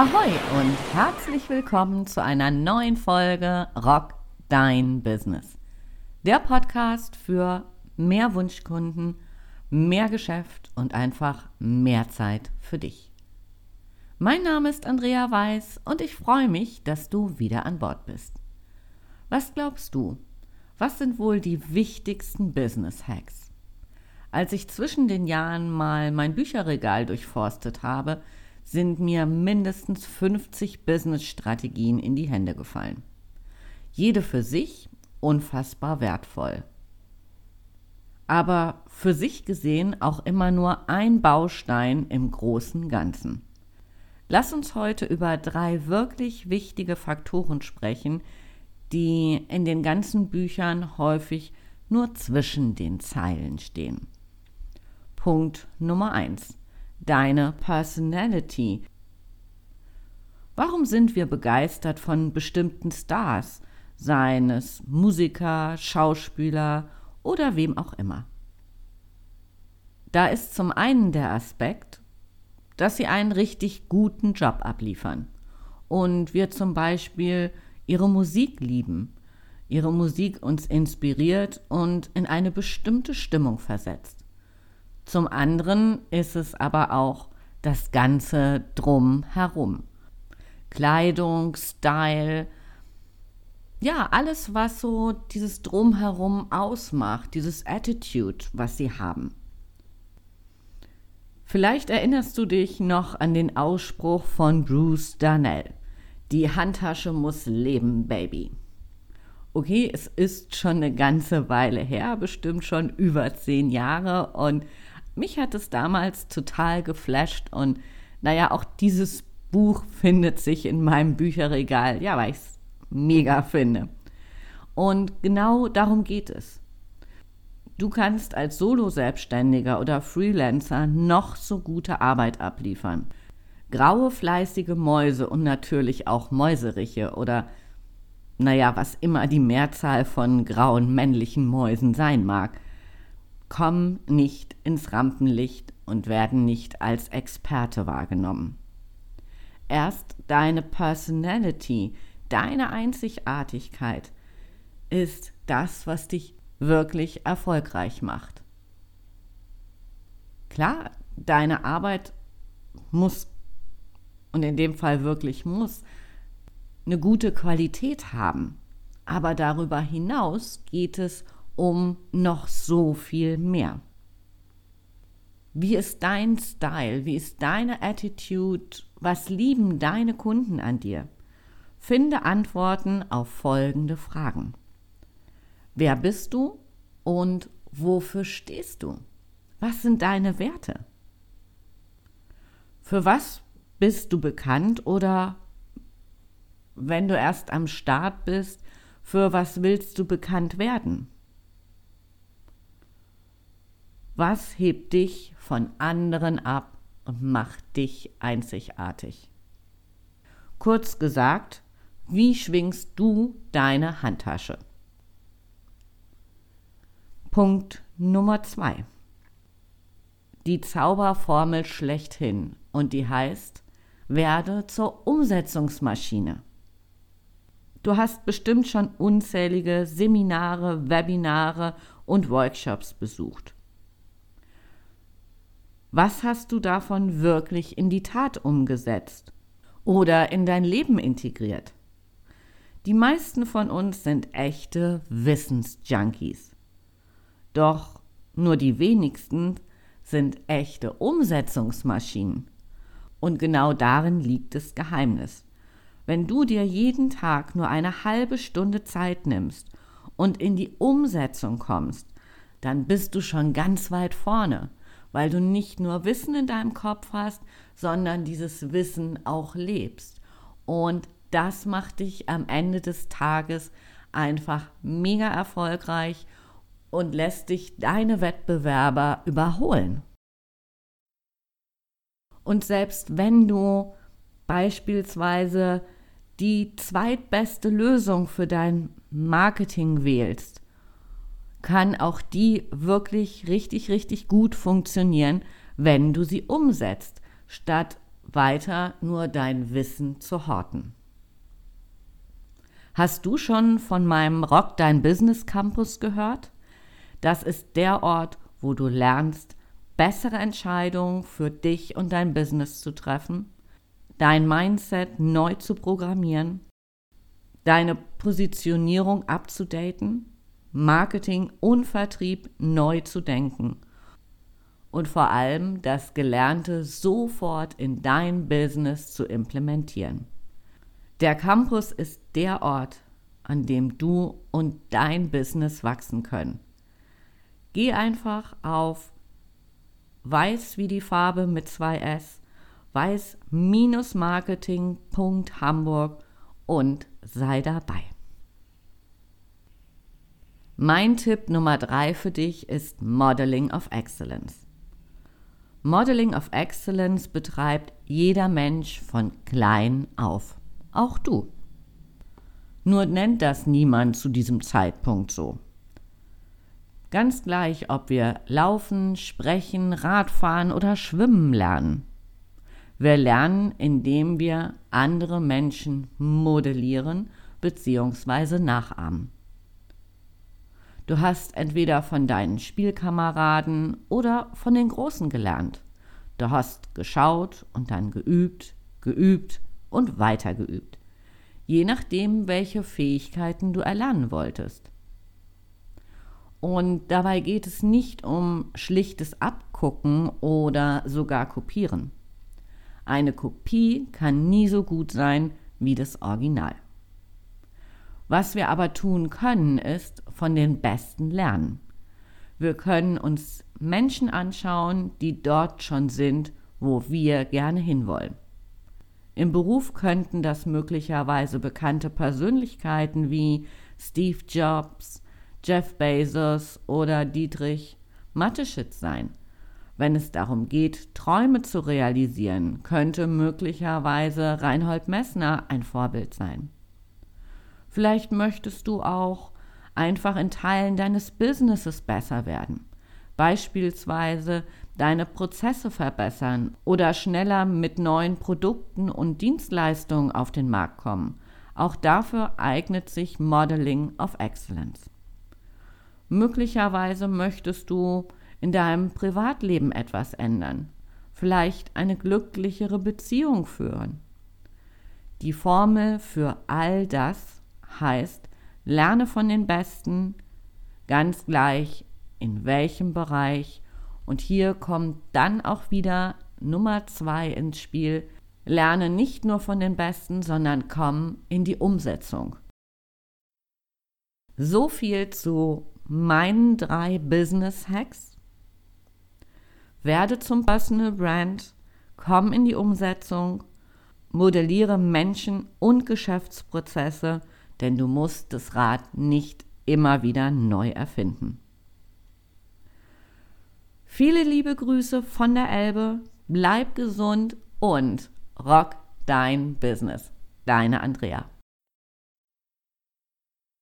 Ahoi und herzlich willkommen zu einer neuen Folge Rock Dein Business. Der Podcast für mehr Wunschkunden, mehr Geschäft und einfach mehr Zeit für dich. Mein Name ist Andrea Weiß und ich freue mich, dass du wieder an Bord bist. Was glaubst du? Was sind wohl die wichtigsten Business Hacks? Als ich zwischen den Jahren mal mein Bücherregal durchforstet habe, sind mir mindestens 50 Business-Strategien in die Hände gefallen. Jede für sich unfassbar wertvoll. Aber für sich gesehen auch immer nur ein Baustein im großen Ganzen. Lass uns heute über drei wirklich wichtige Faktoren sprechen, die in den ganzen Büchern häufig nur zwischen den Zeilen stehen. Punkt Nummer eins deine Personality. Warum sind wir begeistert von bestimmten Stars, seien es Musiker, Schauspieler oder wem auch immer? Da ist zum einen der Aspekt, dass sie einen richtig guten Job abliefern und wir zum Beispiel ihre Musik lieben, ihre Musik uns inspiriert und in eine bestimmte Stimmung versetzt. Zum anderen ist es aber auch das Ganze drumherum. Kleidung, Style, ja, alles, was so dieses Drumherum ausmacht, dieses Attitude, was sie haben. Vielleicht erinnerst du dich noch an den Ausspruch von Bruce Darnell. Die Handtasche muss leben, Baby. Okay, es ist schon eine ganze Weile her, bestimmt schon über zehn Jahre und mich hat es damals total geflasht und naja, auch dieses Buch findet sich in meinem Bücherregal, ja, weil ich es mega finde. Und genau darum geht es. Du kannst als Solo-Selbstständiger oder Freelancer noch so gute Arbeit abliefern. Graue, fleißige Mäuse und natürlich auch Mäuseriche oder naja, was immer die Mehrzahl von grauen männlichen Mäusen sein mag – kommen nicht ins Rampenlicht und werden nicht als Experte wahrgenommen. Erst deine Personality, deine Einzigartigkeit ist das, was dich wirklich erfolgreich macht. Klar, deine Arbeit muss, und in dem Fall wirklich muss, eine gute Qualität haben. Aber darüber hinaus geht es um um noch so viel mehr. Wie ist dein Style? Wie ist deine Attitude? Was lieben deine Kunden an dir? Finde Antworten auf folgende Fragen. Wer bist du und wofür stehst du? Was sind deine Werte? Für was bist du bekannt oder wenn du erst am Start bist, für was willst du bekannt werden? Was hebt dich von anderen ab und macht dich einzigartig? Kurz gesagt, wie schwingst du deine Handtasche? Punkt Nummer zwei. Die Zauberformel schlechthin und die heißt, werde zur Umsetzungsmaschine. Du hast bestimmt schon unzählige Seminare, Webinare und Workshops besucht. Was hast du davon wirklich in die Tat umgesetzt oder in dein Leben integriert? Die meisten von uns sind echte Wissensjunkies. Doch nur die wenigsten sind echte Umsetzungsmaschinen. Und genau darin liegt das Geheimnis. Wenn du dir jeden Tag nur eine halbe Stunde Zeit nimmst und in die Umsetzung kommst, dann bist du schon ganz weit vorne weil du nicht nur Wissen in deinem Kopf hast, sondern dieses Wissen auch lebst. Und das macht dich am Ende des Tages einfach mega erfolgreich und lässt dich deine Wettbewerber überholen. Und selbst wenn du beispielsweise die zweitbeste Lösung für dein Marketing wählst, kann auch die wirklich richtig, richtig gut funktionieren, wenn du sie umsetzt, statt weiter nur dein Wissen zu horten. Hast du schon von meinem Rock Dein Business Campus gehört? Das ist der Ort, wo du lernst, bessere Entscheidungen für dich und dein Business zu treffen, dein Mindset neu zu programmieren, deine Positionierung abzudaten, Marketing und Vertrieb neu zu denken und vor allem das Gelernte sofort in dein Business zu implementieren. Der Campus ist der Ort, an dem du und dein Business wachsen können. Geh einfach auf weiß wie die Farbe mit zwei S, weiß-marketing.hamburg und sei dabei. Mein Tipp Nummer drei für dich ist Modeling of Excellence. Modeling of Excellence betreibt jeder Mensch von klein auf. Auch du. Nur nennt das niemand zu diesem Zeitpunkt so. Ganz gleich, ob wir laufen, sprechen, Radfahren oder schwimmen lernen. Wir lernen, indem wir andere Menschen modellieren bzw. nachahmen. Du hast entweder von deinen Spielkameraden oder von den Großen gelernt. Du hast geschaut und dann geübt, geübt und weiter geübt, je nachdem, welche Fähigkeiten du erlernen wolltest. Und dabei geht es nicht um schlichtes Abgucken oder sogar Kopieren. Eine Kopie kann nie so gut sein wie das Original. Was wir aber tun können, ist von den Besten lernen. Wir können uns Menschen anschauen, die dort schon sind, wo wir gerne hinwollen. Im Beruf könnten das möglicherweise bekannte Persönlichkeiten wie Steve Jobs, Jeff Bezos oder Dietrich Mateschitz sein. Wenn es darum geht, Träume zu realisieren, könnte möglicherweise Reinhold Messner ein Vorbild sein. Vielleicht möchtest du auch einfach in Teilen deines Businesses besser werden. Beispielsweise deine Prozesse verbessern oder schneller mit neuen Produkten und Dienstleistungen auf den Markt kommen. Auch dafür eignet sich Modeling of Excellence. Möglicherweise möchtest du in deinem Privatleben etwas ändern, vielleicht eine glücklichere Beziehung führen. Die Formel für all das heißt, lerne von den Besten, ganz gleich in welchem Bereich. Und hier kommt dann auch wieder Nummer zwei ins Spiel. Lerne nicht nur von den Besten, sondern komm in die Umsetzung. So viel zu meinen drei Business Hacks. Werde zum Personal Brand, komm in die Umsetzung, modelliere Menschen und Geschäftsprozesse, denn du musst das Rad nicht immer wieder neu erfinden. Viele liebe Grüße von der Elbe, bleib gesund und rock dein Business. Deine Andrea.